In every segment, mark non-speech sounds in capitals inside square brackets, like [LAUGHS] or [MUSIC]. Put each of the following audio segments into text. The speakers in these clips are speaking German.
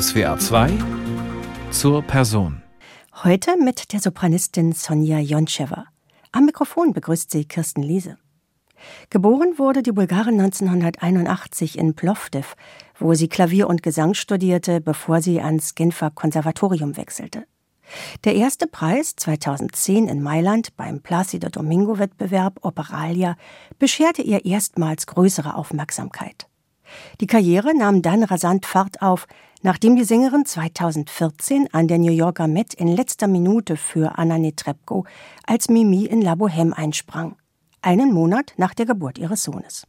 SWA 2 zur Person. Heute mit der Sopranistin Sonja Joncheva. Am Mikrofon begrüßt sie Kirsten Liese. Geboren wurde die Bulgarin 1981 in Plovdiv, wo sie Klavier und Gesang studierte, bevor sie ans Genfer Konservatorium wechselte. Der erste Preis 2010 in Mailand beim Placido Domingo Wettbewerb Operalia bescherte ihr erstmals größere Aufmerksamkeit. Die Karriere nahm dann rasant Fahrt auf, nachdem die Sängerin 2014 an der New Yorker Met in letzter Minute für Anna Netrebko als Mimi in La Bohème einsprang, einen Monat nach der Geburt ihres Sohnes.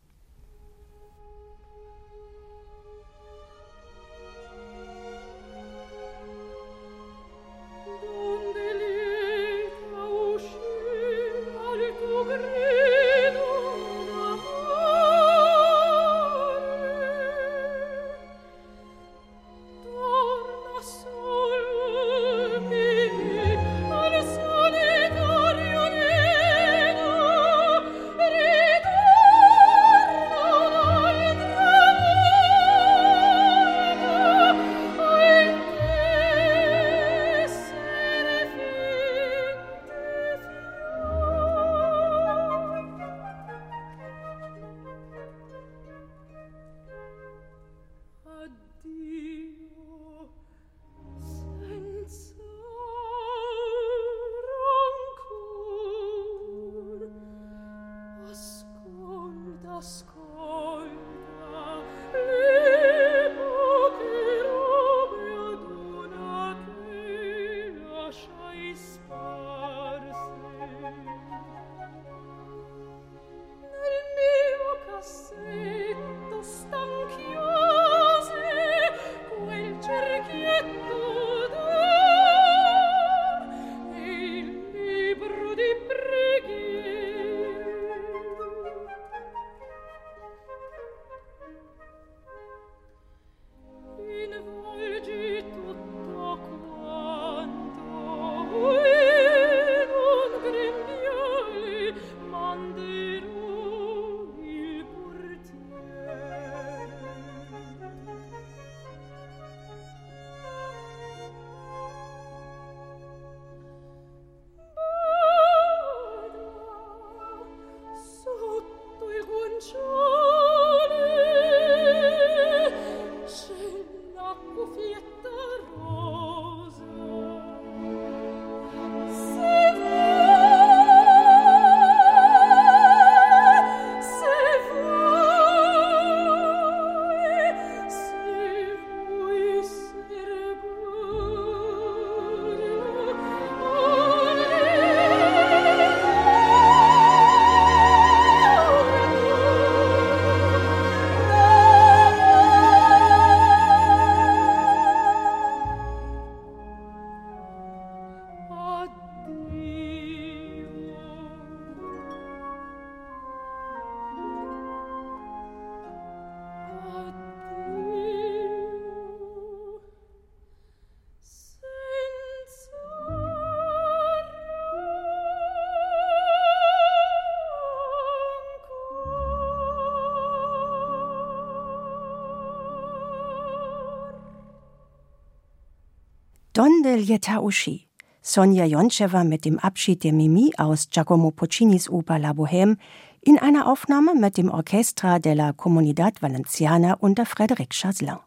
Del Uschi, Sonja Joncheva mit dem Abschied der Mimi aus Giacomo Puccinis Oper La Bohème in einer Aufnahme mit dem Orchestra della Comunidad Valenciana unter Frédéric Chaslin.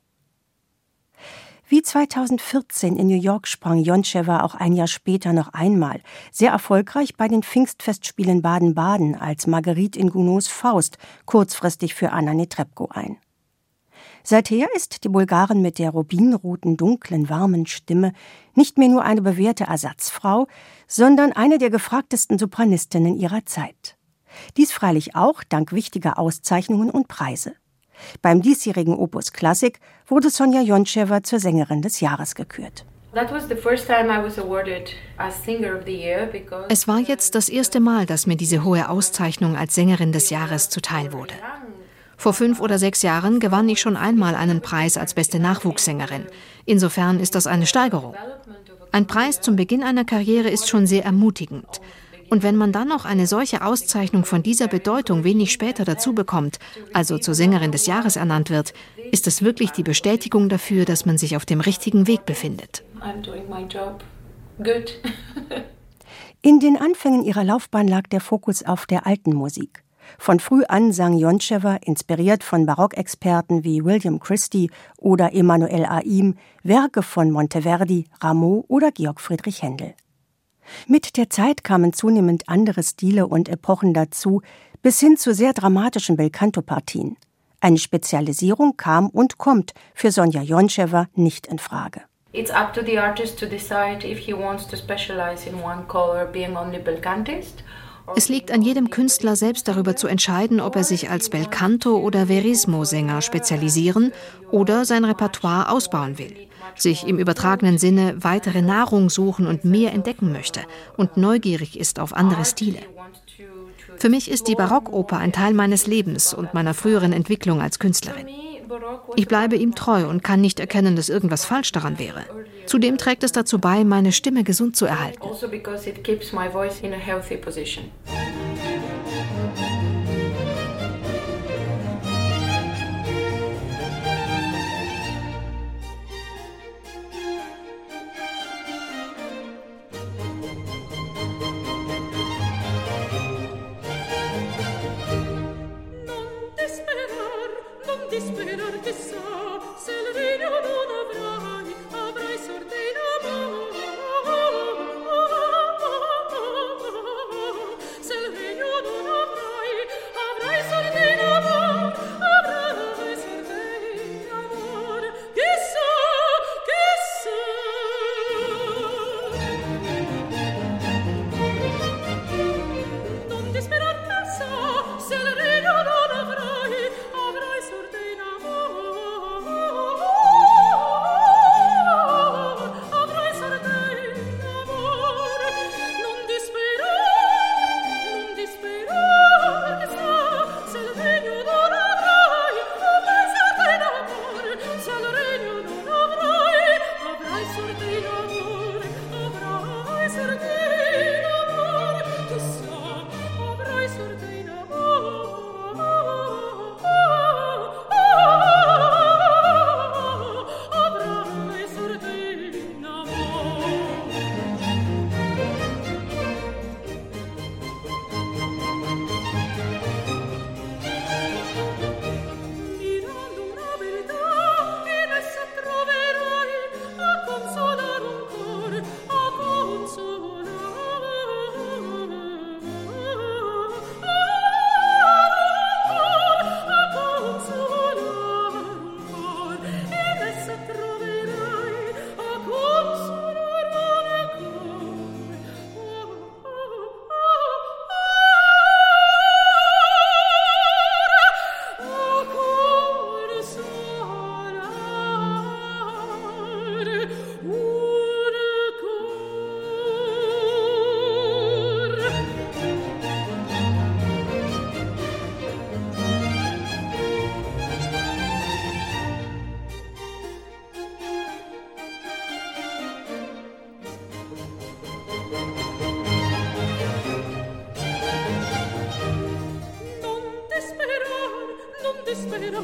Wie 2014 in New York sprang Joncheva auch ein Jahr später noch einmal, sehr erfolgreich bei den Pfingstfestspielen Baden-Baden als Marguerite in Gounods Faust kurzfristig für Anna Netrebko ein. Seither ist die Bulgarin mit der rubinroten, dunklen, warmen Stimme nicht mehr nur eine bewährte Ersatzfrau, sondern eine der gefragtesten Sopranistinnen ihrer Zeit. Dies freilich auch dank wichtiger Auszeichnungen und Preise. Beim diesjährigen Opus Klassik wurde Sonja Joncheva zur Sängerin des Jahres gekürt. Es war jetzt das erste Mal, dass mir diese hohe Auszeichnung als Sängerin des Jahres zuteil wurde. Vor fünf oder sechs Jahren gewann ich schon einmal einen Preis als beste Nachwuchssängerin. Insofern ist das eine Steigerung. Ein Preis zum Beginn einer Karriere ist schon sehr ermutigend. Und wenn man dann noch eine solche Auszeichnung von dieser Bedeutung wenig später dazu bekommt, also zur Sängerin des Jahres ernannt wird, ist das wirklich die Bestätigung dafür, dass man sich auf dem richtigen Weg befindet. [LAUGHS] In den Anfängen ihrer Laufbahn lag der Fokus auf der alten Musik. Von früh an sang Joncheva, inspiriert von Barockexperten wie William Christie oder Emanuel Aim, Werke von Monteverdi, Rameau oder Georg Friedrich Händel. Mit der Zeit kamen zunehmend andere Stile und Epochen dazu, bis hin zu sehr dramatischen Belcanto-Partien. Eine Spezialisierung kam und kommt für Sonja Joncheva nicht in Frage. It's up to the artist to decide if he wants to specialize in one color being only belcantist es liegt an jedem Künstler selbst darüber zu entscheiden, ob er sich als Belcanto- oder Verismo-Sänger spezialisieren oder sein Repertoire ausbauen will, sich im übertragenen Sinne weitere Nahrung suchen und mehr entdecken möchte und neugierig ist auf andere Stile. Für mich ist die Barockoper ein Teil meines Lebens und meiner früheren Entwicklung als Künstlerin. Ich bleibe ihm treu und kann nicht erkennen, dass irgendwas falsch daran wäre. Zudem trägt es dazu bei, meine Stimme gesund zu erhalten. Also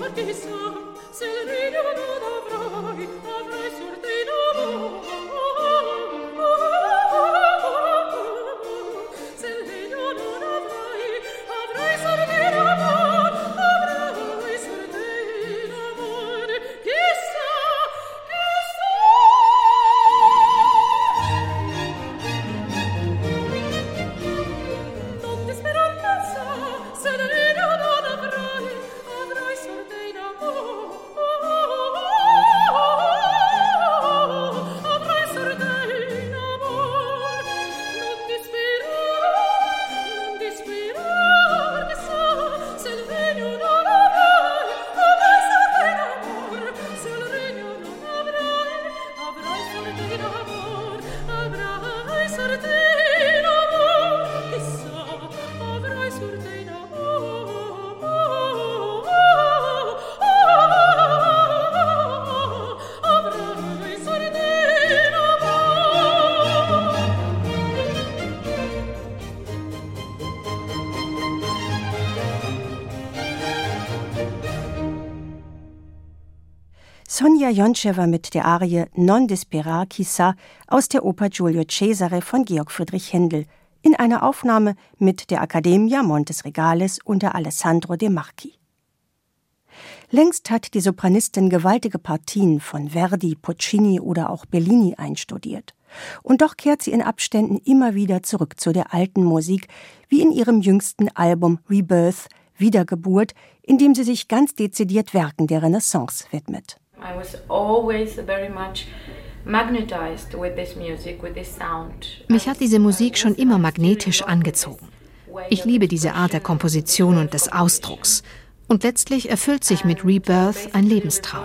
What is up? se le nuit de nos Sonja Jonchewa mit der Arie Non dispera chissà aus der Oper Giulio Cesare von Georg Friedrich Händel in einer Aufnahme mit der Accademia Montes Regales unter Alessandro De Marchi. Längst hat die Sopranistin gewaltige Partien von Verdi, Puccini oder auch Bellini einstudiert. Und doch kehrt sie in Abständen immer wieder zurück zu der alten Musik, wie in ihrem jüngsten Album Rebirth, Wiedergeburt, in dem sie sich ganz dezidiert Werken der Renaissance widmet. I was always very much mich hat diese Musik schon immer magnetisch angezogen. Ich liebe diese Art der Komposition und des Ausdrucks. Und letztlich erfüllt sich mit Rebirth ein Lebenstraum.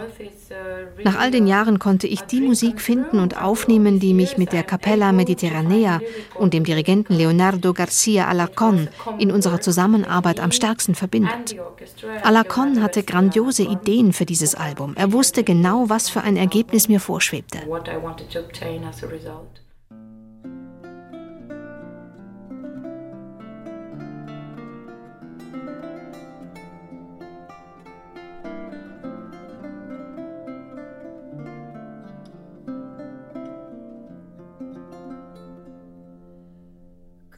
Nach all den Jahren konnte ich die Musik finden und aufnehmen, die mich mit der Capella Mediterranea und dem Dirigenten Leonardo Garcia Alarcón in unserer Zusammenarbeit am stärksten verbindet. Alarcón hatte grandiose Ideen für dieses Album. Er wusste genau, was für ein Ergebnis mir vorschwebte.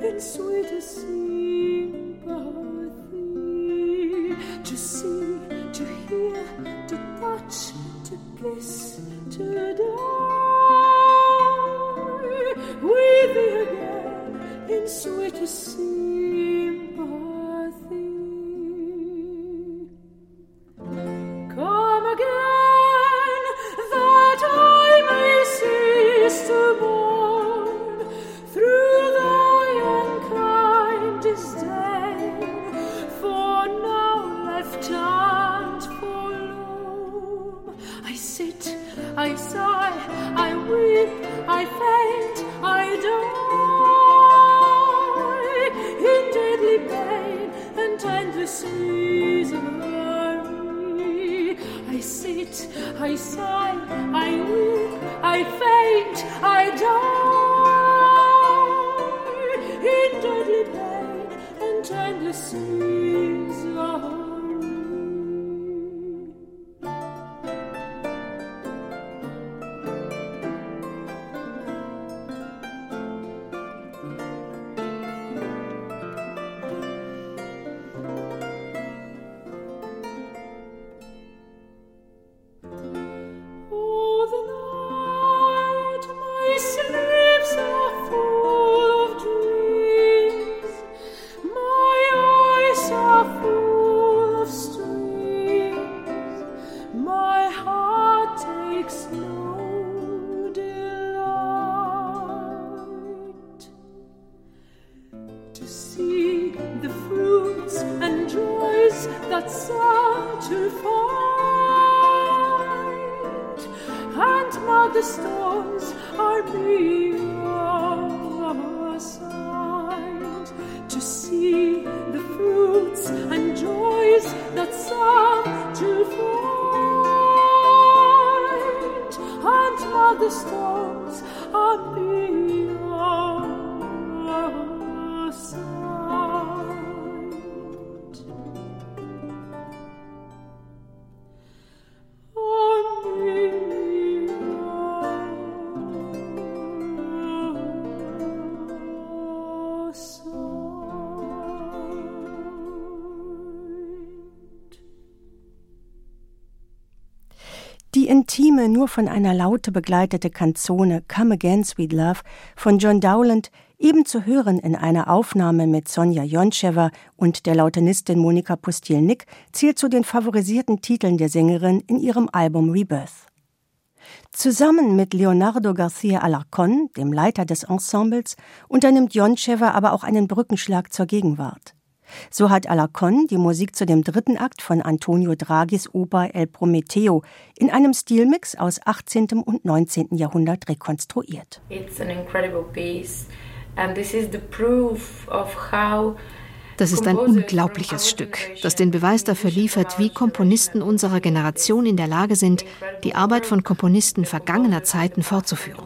it's sweet to see to see, to hear, to touch, to kiss. the stars are being all assigned to see the fruits and joys that some to find. And all the stars are intime, nur von einer Laute begleitete Kanzone Come Again, Sweet Love von John Dowland, eben zu hören in einer Aufnahme mit Sonja Joncheva und der Lautenistin Monika Pustilnik, zählt zu den favorisierten Titeln der Sängerin in ihrem Album Rebirth. Zusammen mit Leonardo Garcia Alarcón, dem Leiter des Ensembles, unternimmt Joncheva aber auch einen Brückenschlag zur Gegenwart. So hat Alarcon die Musik zu dem dritten Akt von Antonio Draghis Oper El Prometeo in einem Stilmix aus 18. und 19. Jahrhundert rekonstruiert. It's an incredible piece and this is the proof of how das ist ein unglaubliches Stück, das den Beweis dafür liefert, wie Komponisten unserer Generation in der Lage sind, die Arbeit von Komponisten vergangener Zeiten fortzuführen.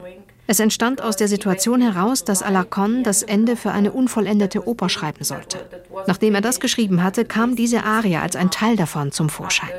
Es entstand aus der Situation heraus, dass Alarcon das Ende für eine unvollendete Oper schreiben sollte. Nachdem er das geschrieben hatte, kam diese Arie als ein Teil davon zum Vorschein.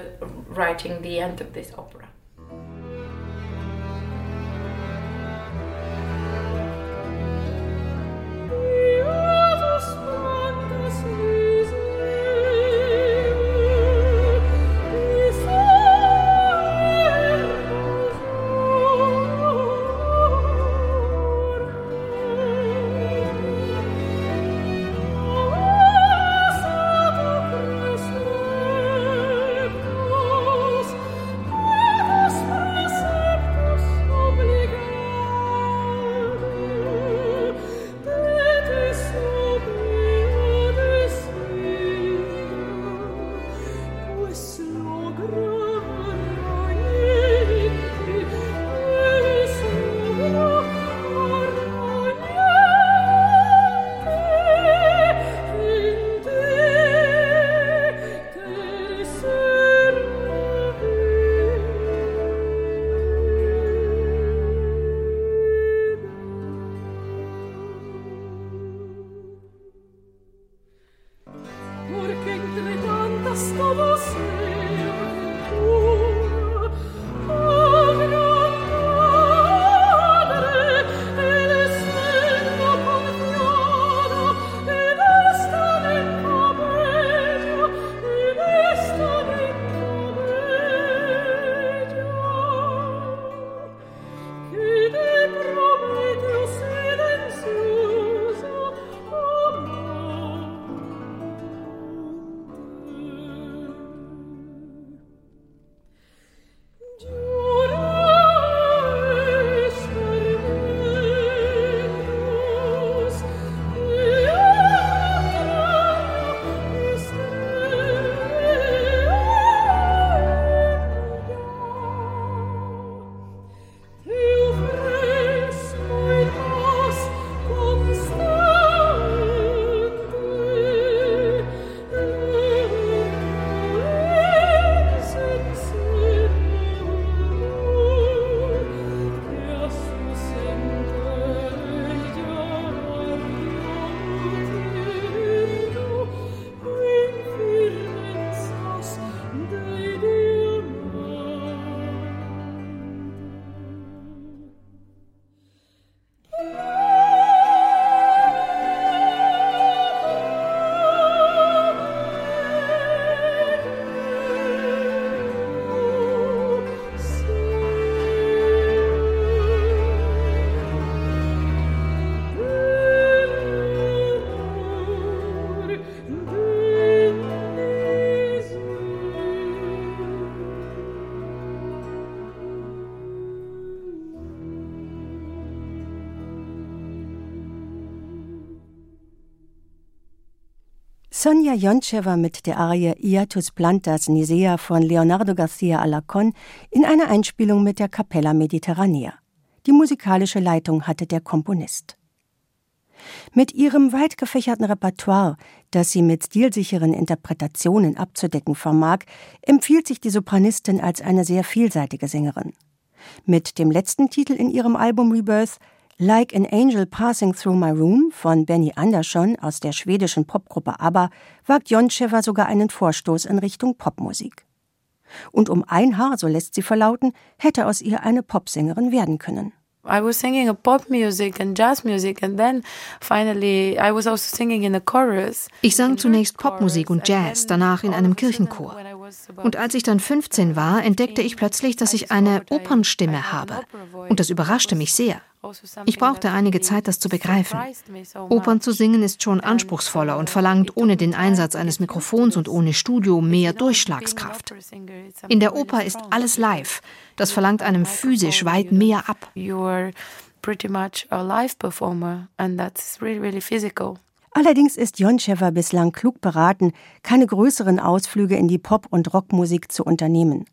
Sonja Joncheva mit der Arie Iatus Plantas Nisea von Leonardo Garcia Alarcón in einer Einspielung mit der Capella Mediterranea. Die musikalische Leitung hatte der Komponist. Mit ihrem weit gefächerten Repertoire, das sie mit stilsicheren Interpretationen abzudecken vermag, empfiehlt sich die Sopranistin als eine sehr vielseitige Sängerin. Mit dem letzten Titel in ihrem Album Rebirth Like an Angel Passing Through My Room von Benny Andersson aus der schwedischen Popgruppe ABBA wagt Joncheva sogar einen Vorstoß in Richtung Popmusik. Und um ein Haar, so lässt sie verlauten, hätte aus ihr eine Popsängerin werden können. I was singing a pop music and jazz music and then finally I was also singing in a chorus. Ich sang zunächst Popmusik und Jazz, danach in einem Kirchenchor. Und als ich dann 15 war, entdeckte ich plötzlich, dass ich eine Opernstimme habe. Und das überraschte mich sehr. Ich brauchte einige Zeit, das zu begreifen. Opern zu singen ist schon anspruchsvoller und verlangt ohne den Einsatz eines Mikrofons und ohne Studio mehr Durchschlagskraft. In der Oper ist alles live. Das verlangt einem physisch weit mehr ab. pretty much a live performer and that's really, really physical. Allerdings ist Joncheva bislang klug beraten, keine größeren Ausflüge in die Pop- und Rockmusik zu unternehmen.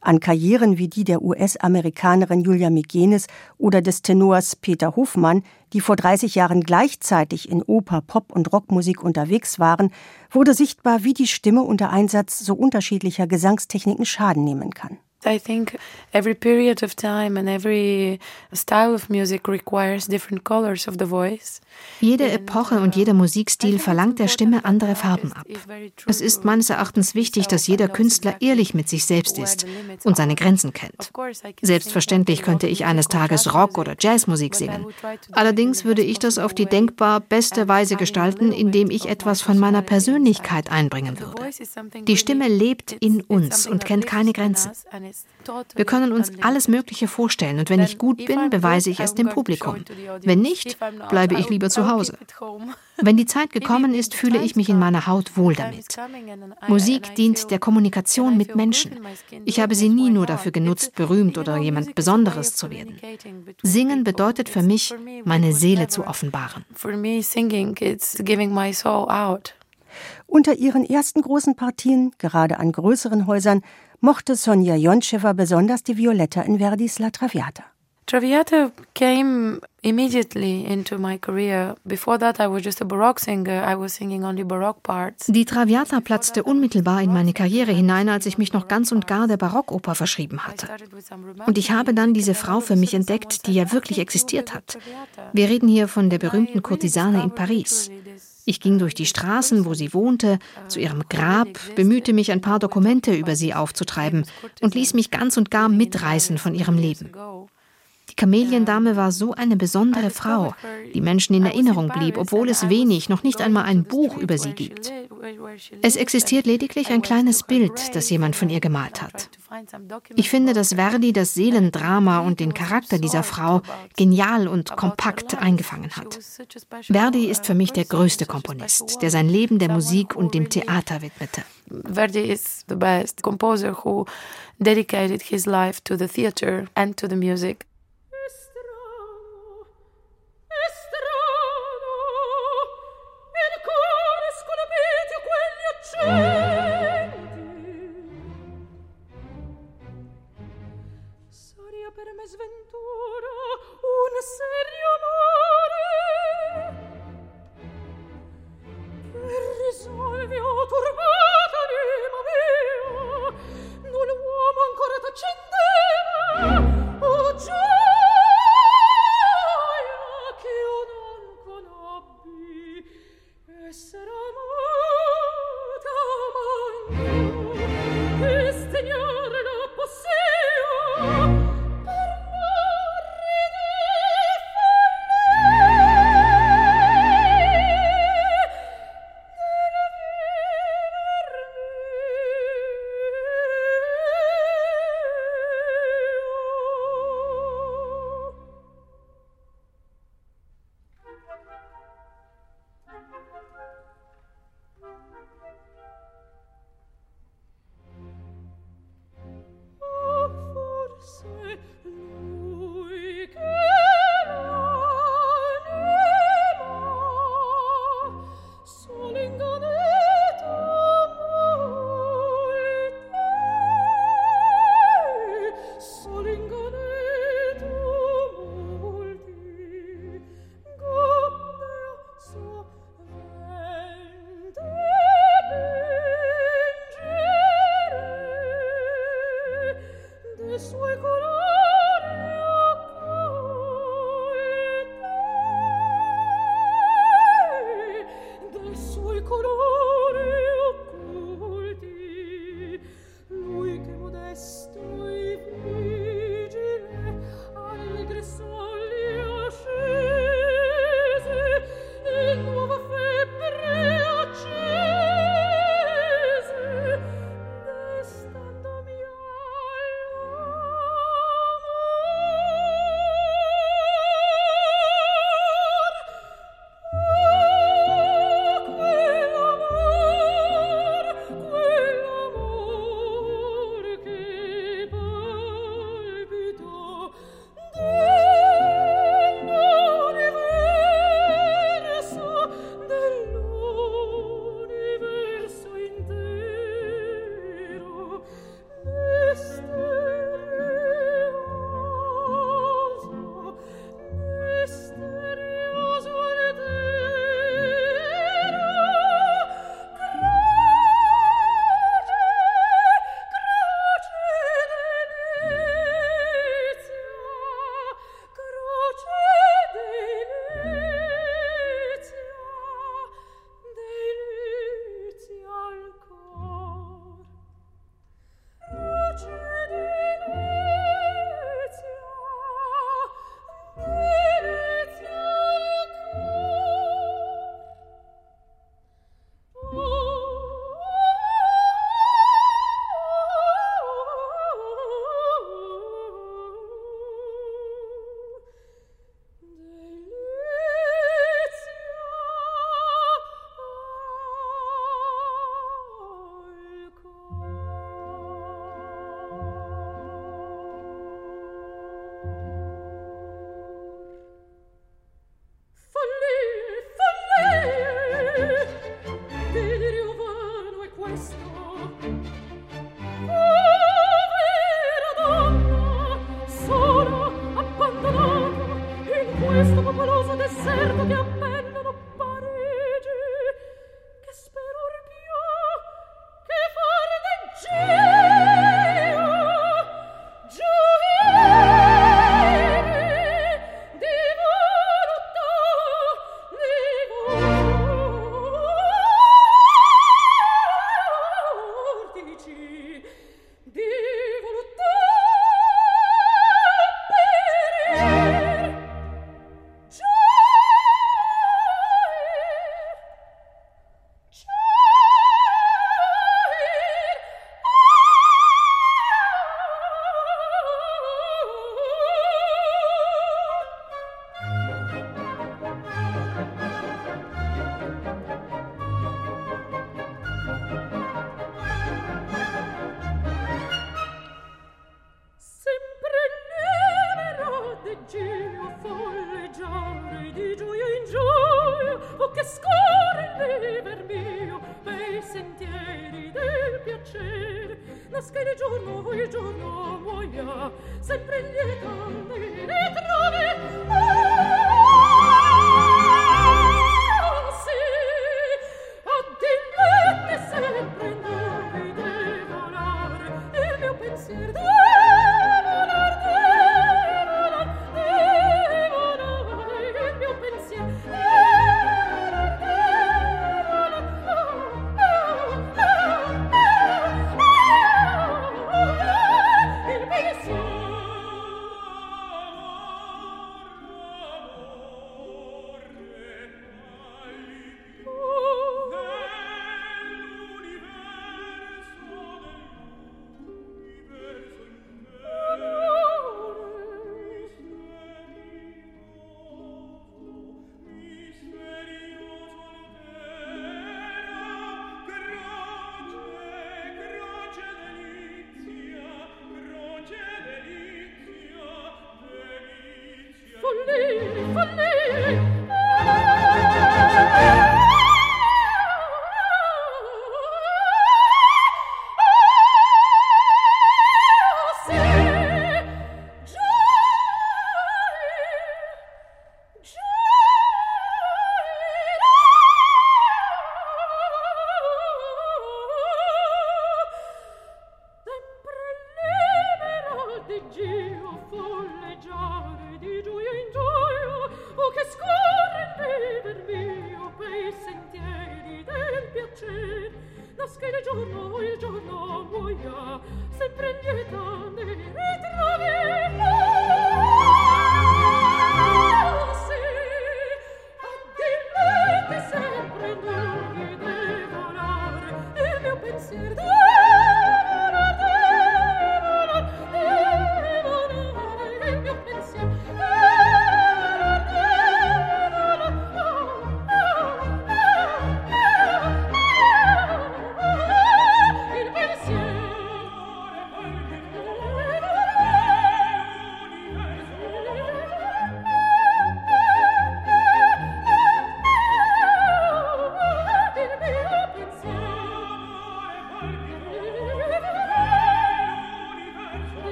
An Karrieren wie die der US-Amerikanerin Julia Migenes oder des Tenors Peter Hofmann, die vor 30 Jahren gleichzeitig in Oper, Pop und Rockmusik unterwegs waren, wurde sichtbar, wie die Stimme unter Einsatz so unterschiedlicher Gesangstechniken Schaden nehmen kann. I think every period of time and every style of music requires different colors of the voice. Jede Epoche und jeder Musikstil verlangt der Stimme andere Farben ab. Es ist meines Erachtens wichtig, dass jeder Künstler ehrlich mit sich selbst ist und seine Grenzen kennt. Selbstverständlich könnte ich eines Tages Rock- oder Jazzmusik singen. Allerdings würde ich das auf die denkbar beste Weise gestalten, indem ich etwas von meiner Persönlichkeit einbringen würde. Die Stimme lebt in uns und kennt keine Grenzen. Wir können uns alles Mögliche vorstellen und wenn ich gut bin, beweise ich es dem Publikum. Wenn nicht, bleibe ich lieber zu Hause. Wenn die Zeit gekommen [LAUGHS] ist, fühle ich mich in meiner Haut wohl damit. Musik dient der Kommunikation mit Menschen. Ich habe sie nie nur dafür genutzt, berühmt oder jemand Besonderes zu werden. Singen bedeutet für mich, meine Seele zu offenbaren. Unter ihren ersten großen Partien, gerade an größeren Häusern, mochte Sonja Joncheva besonders die Violetta in Verdis La Traviata. Traviata came immediately into my career. Before that I was just a baroque singer. I was singing only baroque parts. Die Traviata platzte unmittelbar in meine Karriere hinein, als ich mich noch ganz und gar der Barockoper verschrieben hatte. Und ich habe dann diese Frau für mich entdeckt, die ja wirklich existiert hat. Wir reden hier von der berühmten Kurtisane in Paris. Ich ging durch die Straßen, wo sie wohnte, zu ihrem Grab, bemühte mich, ein paar Dokumente über sie aufzutreiben und ließ mich ganz und gar mitreißen von ihrem Leben. Die Kameliendame war so eine besondere Frau, die Menschen in Erinnerung blieb, obwohl es wenig, noch nicht einmal ein Buch über sie gibt. Es existiert lediglich ein kleines Bild, das jemand von ihr gemalt hat. Ich finde, dass Verdi das Seelendrama und den Charakter dieser Frau genial und kompakt eingefangen hat. Verdi ist für mich der größte Komponist, der sein Leben der Musik und dem Theater widmete. Verdi is the best composer who dedicated his life to the theater and to the music. giorno il giorno muoia sempre lieta e trovi ah! il giorno muoia sempre lieta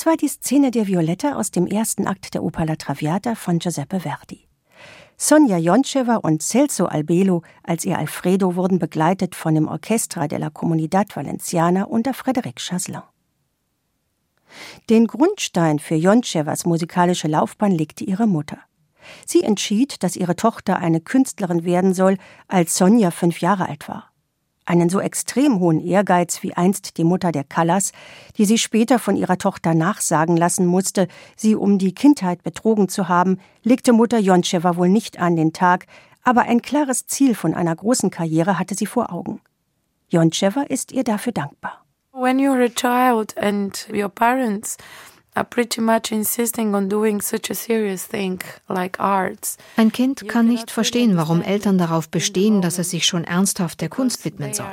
Das war die Szene der Violetta aus dem ersten Akt der Oper La Traviata von Giuseppe Verdi. Sonja Joncheva und Celso Albelo als ihr Alfredo wurden begleitet von dem Orchestra della Comunidad Valenciana unter Frédéric Chaslin. Den Grundstein für Jonchevas musikalische Laufbahn legte ihre Mutter. Sie entschied, dass ihre Tochter eine Künstlerin werden soll, als Sonja fünf Jahre alt war. Einen so extrem hohen Ehrgeiz wie einst die Mutter der Callas, die sie später von ihrer Tochter nachsagen lassen musste, sie um die Kindheit betrogen zu haben, legte Mutter Joncheva wohl nicht an den Tag, aber ein klares Ziel von einer großen Karriere hatte sie vor Augen. Joncheva ist ihr dafür dankbar. When you're a child and your parents Ein Kind kann nicht verstehen, warum Eltern darauf bestehen, dass es sich schon ernsthaft der Kunst widmen soll.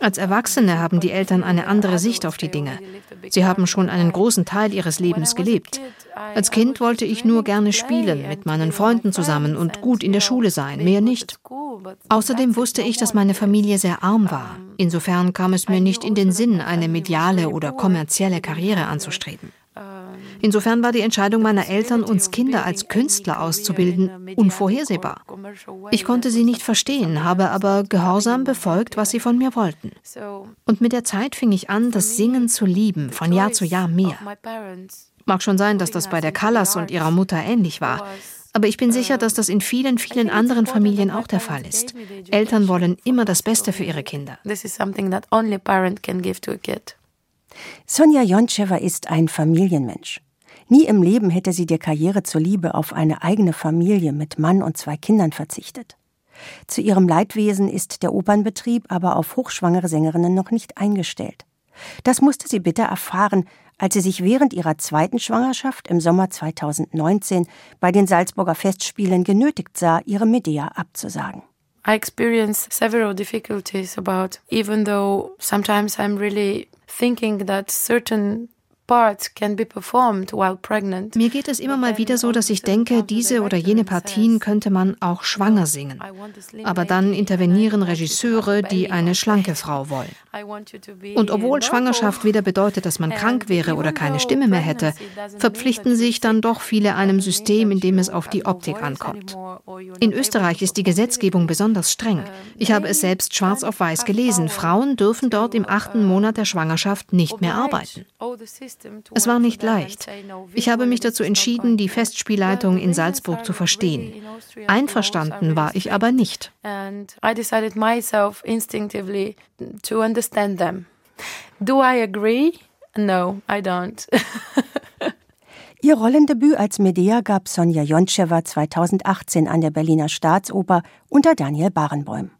Als Erwachsene haben die Eltern eine andere Sicht auf die Dinge. Sie haben schon einen großen Teil ihres Lebens gelebt. Als Kind wollte ich nur gerne spielen, mit meinen Freunden zusammen und gut in der Schule sein, mehr nicht. Außerdem wusste ich, dass meine Familie sehr arm war. Insofern kam es mir nicht in den Sinn, eine mediale oder kommerzielle Karriere anzustreben. Insofern war die Entscheidung meiner Eltern, uns Kinder als Künstler auszubilden, unvorhersehbar. Ich konnte sie nicht verstehen, habe aber gehorsam befolgt, was sie von mir wollten. Und mit der Zeit fing ich an, das Singen zu lieben, von Jahr zu Jahr mehr. Mag schon sein, dass das bei der Callas und ihrer Mutter ähnlich war. Aber ich bin sicher, dass das in vielen, vielen anderen Familien auch der Fall ist. Eltern wollen immer das Beste für ihre Kinder. Sonja Jontschewa ist ein Familienmensch. Nie im Leben hätte sie der Karriere zuliebe auf eine eigene Familie mit Mann und zwei Kindern verzichtet. Zu ihrem Leidwesen ist der Opernbetrieb aber auf hochschwangere Sängerinnen noch nicht eingestellt. Das musste sie bitter erfahren, als sie sich während ihrer zweiten Schwangerschaft im Sommer 2019 bei den Salzburger Festspielen genötigt sah, ihre Medea abzusagen. I experienced several difficulties about, even though sometimes I'm really thinking that certain mir geht es immer mal wieder so, dass ich denke, diese oder jene Partien könnte man auch schwanger singen. Aber dann intervenieren Regisseure, die eine schlanke Frau wollen. Und obwohl Schwangerschaft weder bedeutet, dass man krank wäre oder keine Stimme mehr hätte, verpflichten sich dann doch viele einem System, in dem es auf die Optik ankommt. In Österreich ist die Gesetzgebung besonders streng. Ich habe es selbst schwarz auf weiß gelesen. Frauen dürfen dort im achten Monat der Schwangerschaft nicht mehr arbeiten. Es war nicht leicht. Ich habe mich dazu entschieden, die Festspielleitung in Salzburg zu verstehen. Einverstanden war ich aber nicht. Do I agree? No, I don't. [LAUGHS] Ihr Rollendebüt als Medea gab Sonja Jontschewa 2018 an der Berliner Staatsoper unter Daniel Barenbäum.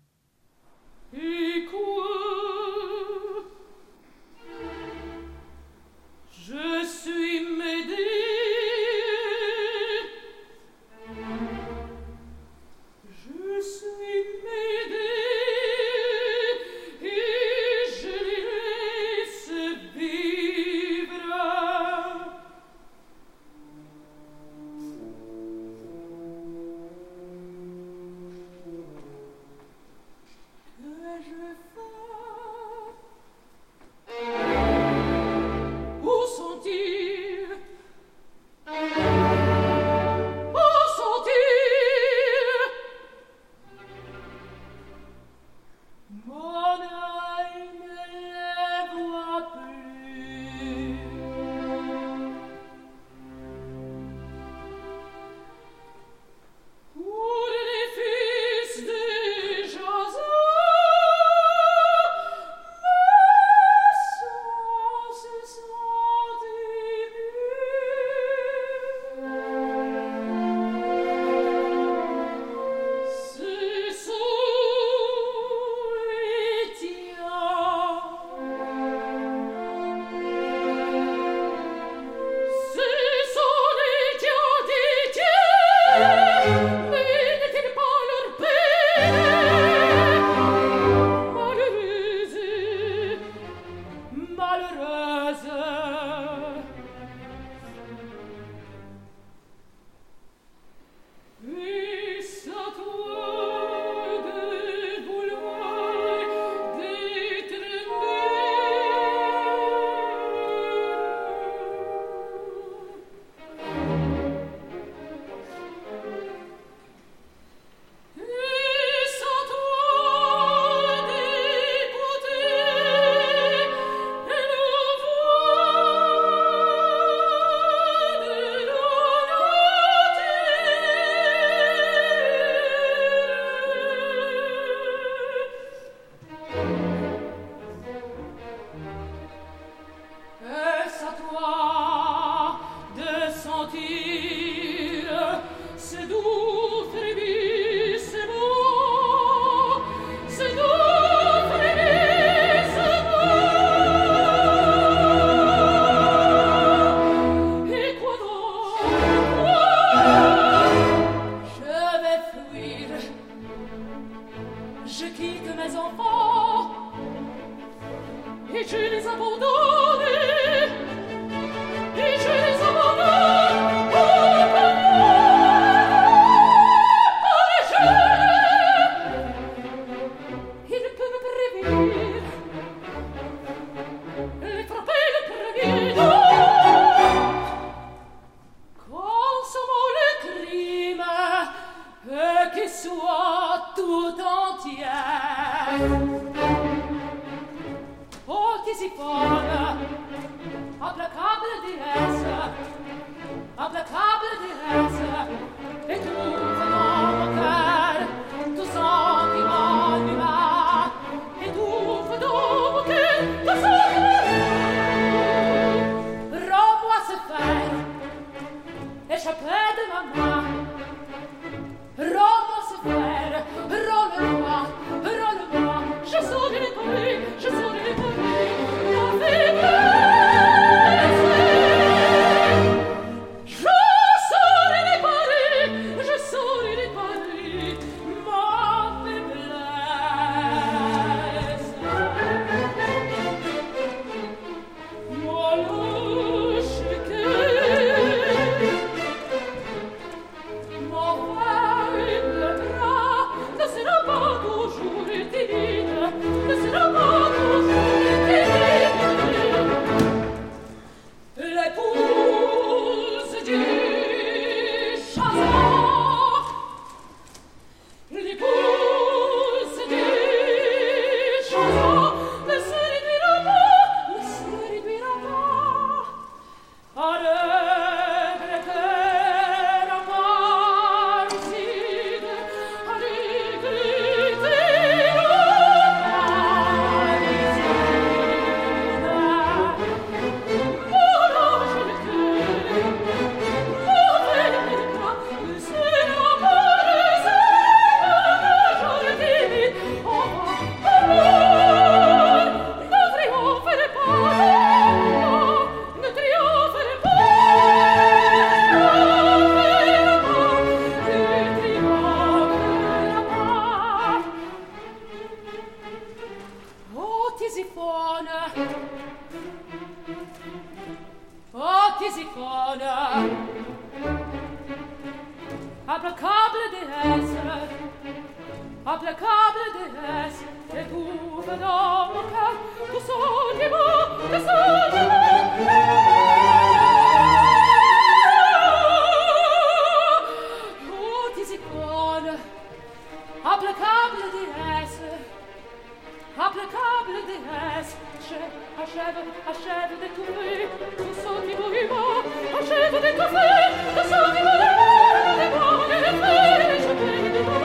table des messes, achève, achève, achève d'étouffer, de son niveau humain, achève d'étouffer, de son niveau humain, des morts et des fées, des jetés et des morts.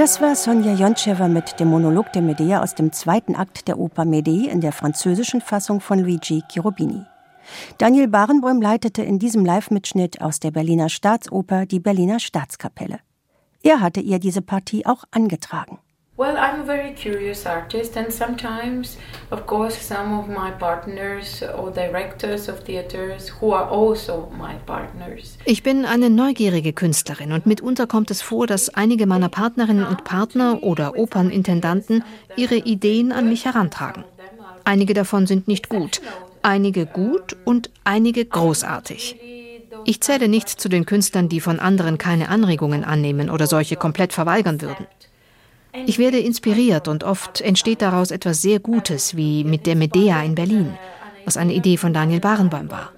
Das war Sonja Jontschewa mit dem Monolog der Medea aus dem zweiten Akt der Oper Medei in der französischen Fassung von Luigi Cherubini. Daniel Barenboim leitete in diesem Live-Mitschnitt aus der Berliner Staatsoper die Berliner Staatskapelle. Er hatte ihr diese Partie auch angetragen. Well, I'm a very curious artist, and sometimes, of course, some of my partners or directors of theaters who are also my partners. Ich bin eine neugierige Künstlerin und mitunter kommt es vor, dass einige meiner Partnerinnen und Partner oder Opernintendanten ihre Ideen an mich herantragen. Einige davon sind nicht gut, einige gut und einige großartig. Ich zähle nicht zu den Künstlern, die von anderen keine Anregungen annehmen oder solche komplett verweigern würden. Ich werde inspiriert und oft entsteht daraus etwas sehr Gutes, wie mit der Medea in Berlin, was eine Idee von Daniel Barenboim war.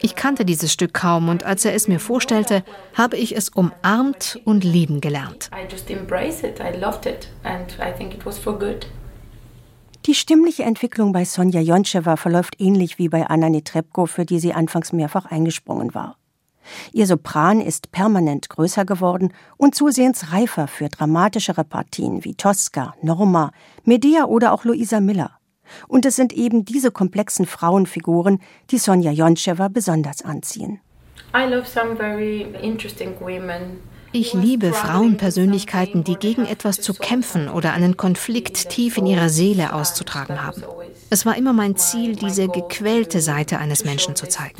Ich kannte dieses Stück kaum und als er es mir vorstellte, habe ich es umarmt und lieben gelernt. Die stimmliche Entwicklung bei Sonja Jontschewa verläuft ähnlich wie bei Anna Netrebko, für die sie anfangs mehrfach eingesprungen war. Ihr Sopran ist permanent größer geworden und zusehends reifer für dramatischere Partien wie Tosca, Norma, Medea oder auch Luisa Miller. Und es sind eben diese komplexen Frauenfiguren, die Sonja Jontschewa besonders anziehen. I love some very interesting women ich liebe Frauenpersönlichkeiten, die gegen etwas zu kämpfen oder einen Konflikt tief in ihrer Seele auszutragen haben. Es war immer mein Ziel, diese gequälte Seite eines Menschen zu zeigen.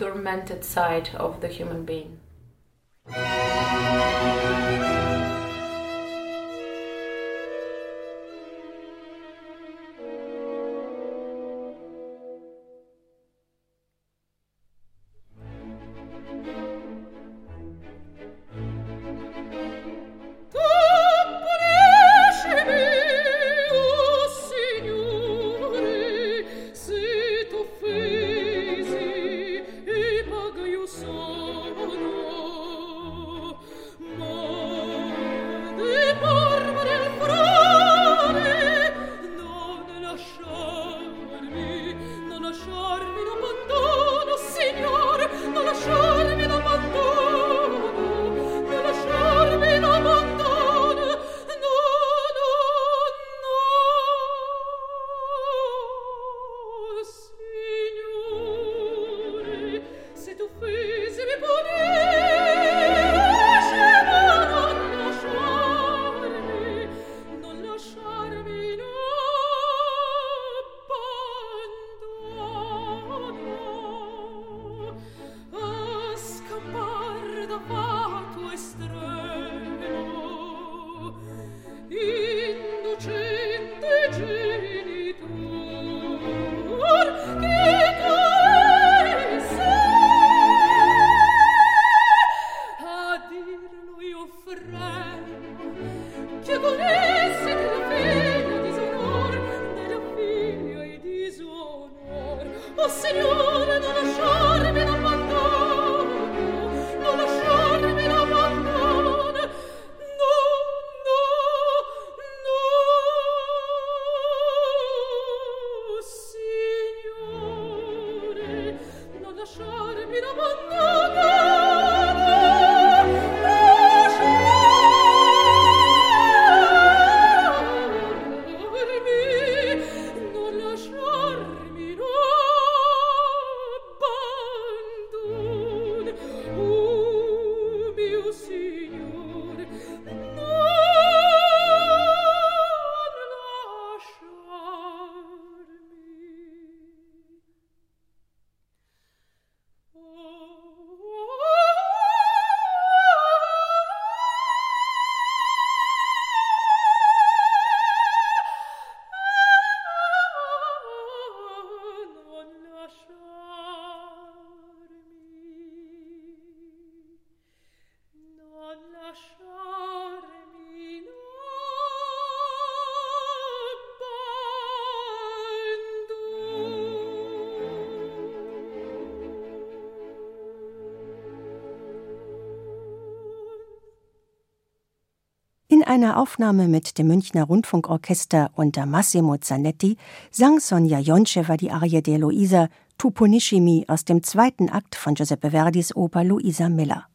Einer Aufnahme mit dem Münchner Rundfunkorchester unter Massimo Zanetti sang Sonja Joncheva die Arie der Luisa Tupunishimi aus dem zweiten Akt von Giuseppe Verdis Oper Luisa Miller.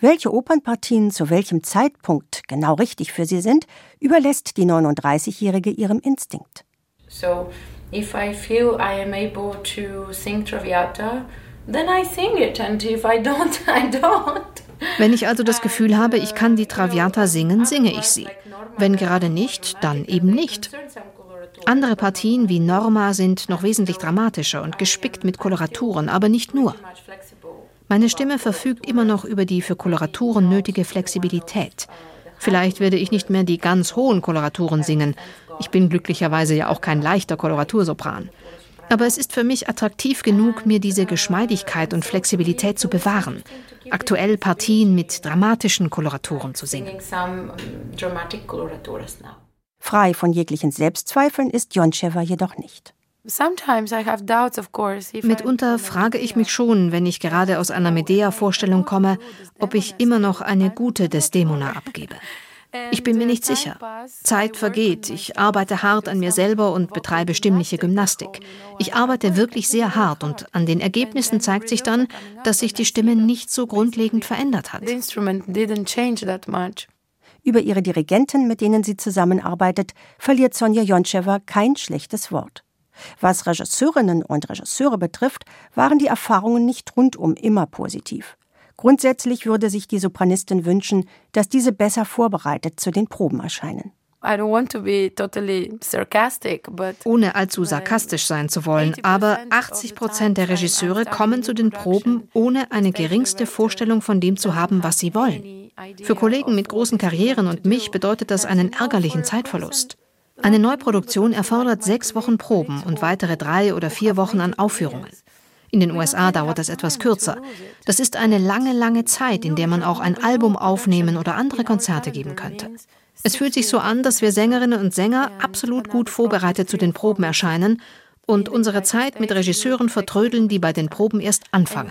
Welche Opernpartien zu welchem Zeitpunkt genau richtig für sie sind, überlässt die 39-Jährige ihrem Instinkt. So, if I feel I am able to sing Traviata, then I sing it and if I don't, [LAUGHS] I don't. Wenn ich also das Gefühl habe, ich kann die Traviata singen, singe ich sie. Wenn gerade nicht, dann eben nicht. Andere Partien wie Norma sind noch wesentlich dramatischer und gespickt mit Koloraturen, aber nicht nur. Meine Stimme verfügt immer noch über die für Koloraturen nötige Flexibilität. Vielleicht werde ich nicht mehr die ganz hohen Koloraturen singen. Ich bin glücklicherweise ja auch kein leichter Koloratursopran. Aber es ist für mich attraktiv genug, mir diese Geschmeidigkeit und Flexibilität zu bewahren aktuell Partien mit dramatischen Koloraturen zu singen. Frei von jeglichen Selbstzweifeln ist Joncheva jedoch nicht. Mitunter frage ich mich schon, wenn ich gerade aus einer Medea-Vorstellung komme, ob ich immer noch eine gute Desdemona abgebe. [LAUGHS] Ich bin mir nicht sicher. Zeit vergeht. Ich arbeite hart an mir selber und betreibe stimmliche Gymnastik. Ich arbeite wirklich sehr hart und an den Ergebnissen zeigt sich dann, dass sich die Stimme nicht so grundlegend verändert hat. Über ihre Dirigenten, mit denen sie zusammenarbeitet, verliert Sonja Joncheva kein schlechtes Wort. Was Regisseurinnen und Regisseure betrifft, waren die Erfahrungen nicht rundum immer positiv. Grundsätzlich würde sich die Sopranistin wünschen, dass diese besser vorbereitet zu den Proben erscheinen. Ohne allzu sarkastisch sein zu wollen, aber 80 Prozent der Regisseure kommen zu den Proben, ohne eine geringste Vorstellung von dem zu haben, was sie wollen. Für Kollegen mit großen Karrieren und mich bedeutet das einen ärgerlichen Zeitverlust. Eine Neuproduktion erfordert sechs Wochen Proben und weitere drei oder vier Wochen an Aufführungen. In den USA dauert das etwas kürzer. Das ist eine lange, lange Zeit, in der man auch ein Album aufnehmen oder andere Konzerte geben könnte. Es fühlt sich so an, dass wir Sängerinnen und Sänger absolut gut vorbereitet zu den Proben erscheinen und unsere Zeit mit Regisseuren vertrödeln, die bei den Proben erst anfangen.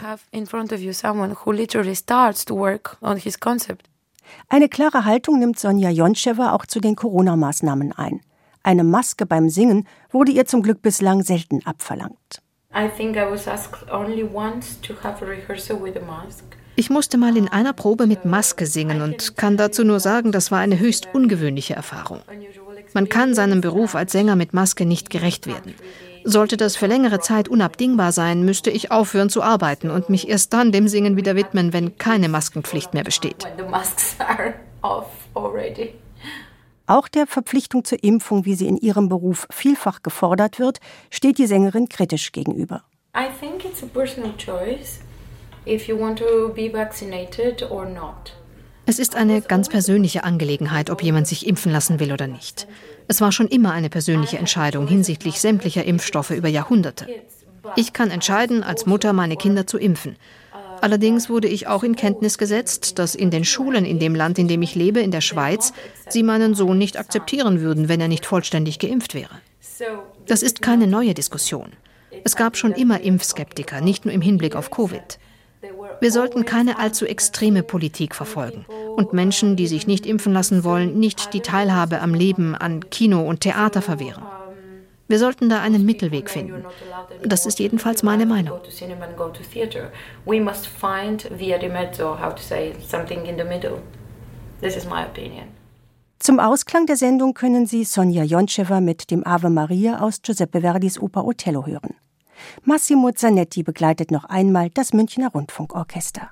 Eine klare Haltung nimmt Sonja Joncheva auch zu den Corona-Maßnahmen ein. Eine Maske beim Singen wurde ihr zum Glück bislang selten abverlangt. I think I was asked only once to have a rehearsal with a mask. Ich musste mal in einer Probe mit Maske singen und kann dazu nur sagen, das war eine höchst ungewöhnliche Erfahrung. Man kann seinem Beruf als Sänger mit Maske nicht gerecht werden. Sollte das für längere Zeit unabdingbar sein, müsste ich aufhören zu arbeiten und mich erst dann dem Singen wieder widmen, wenn keine Maskenpflicht mehr besteht. [LAUGHS] Auch der Verpflichtung zur Impfung, wie sie in ihrem Beruf vielfach gefordert wird, steht die Sängerin kritisch gegenüber. I think it's a personal choice if you want to be vaccinated or not. Es ist eine ganz persönliche Angelegenheit, ob jemand sich impfen lassen will oder nicht. Es war schon immer eine persönliche Entscheidung hinsichtlich sämtlicher Impfstoffe über Jahrhunderte. Ich kann entscheiden, als Mutter meine Kinder zu impfen. Allerdings wurde ich auch in Kenntnis gesetzt, dass in den Schulen in dem Land, in dem ich lebe, in der Schweiz, sie meinen Sohn nicht akzeptieren würden, wenn er nicht vollständig geimpft wäre. Das ist keine neue Diskussion. Es gab schon immer Impfskeptiker, nicht nur im Hinblick auf Covid. Wir sollten keine allzu extreme Politik verfolgen und Menschen, die sich nicht impfen lassen wollen, nicht die Teilhabe am Leben, an Kino und Theater verwehren. Wir sollten da einen Mittelweg finden. Das ist jedenfalls meine Meinung. Zum Ausklang der Sendung können Sie Sonja Joncheva mit dem Ave Maria aus Giuseppe Verdis Oper Othello hören. Massimo Zanetti begleitet noch einmal das Münchner Rundfunkorchester.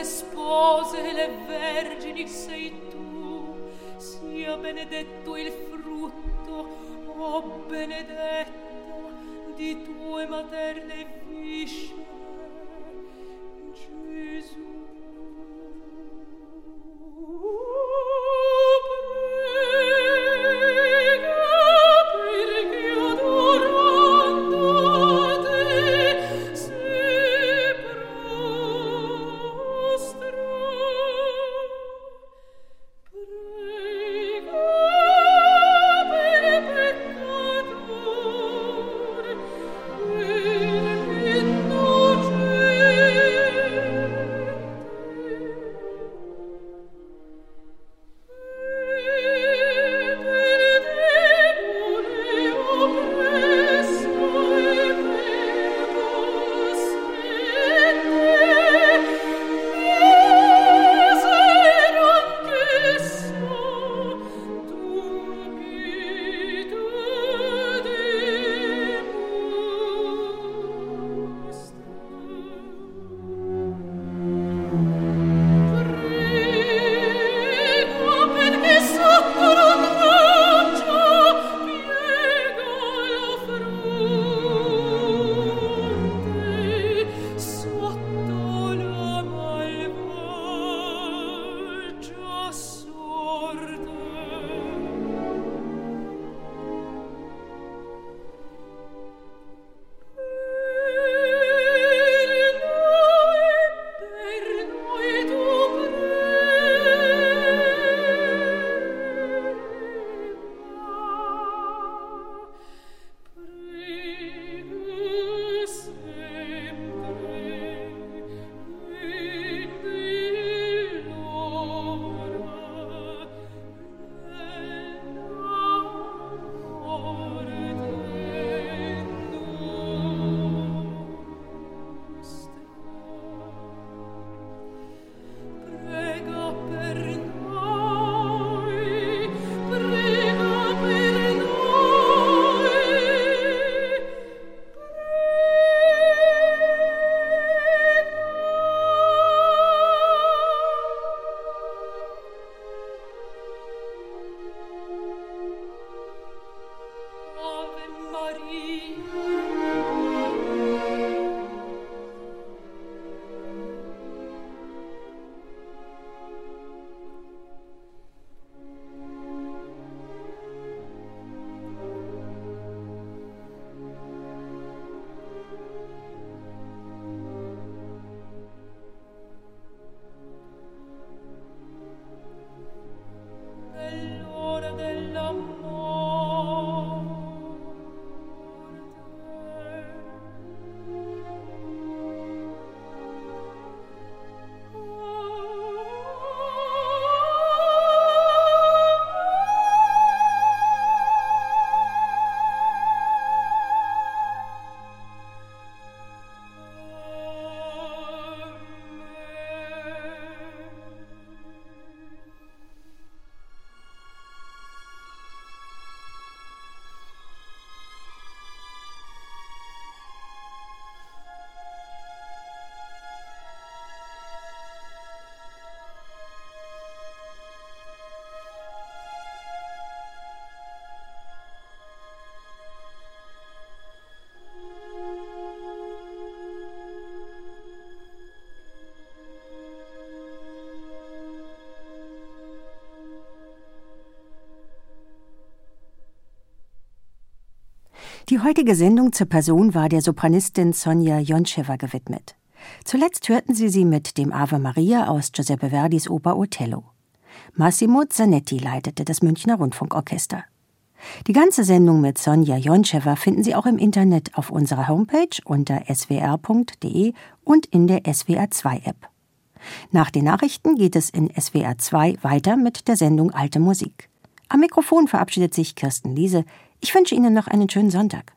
Le spose e le vergini sei tu, sia benedetto Die heutige Sendung zur Person war der Sopranistin Sonja Joncheva gewidmet. Zuletzt hörten Sie sie mit dem Ave Maria aus Giuseppe Verdis Oper Othello. Massimo Zanetti leitete das Münchner Rundfunkorchester. Die ganze Sendung mit Sonja Joncheva finden Sie auch im Internet auf unserer Homepage unter swr.de und in der SWR2-App. Nach den Nachrichten geht es in SWR2 weiter mit der Sendung Alte Musik. Am Mikrofon verabschiedet sich Kirsten Liese. Ich wünsche Ihnen noch einen schönen Sonntag.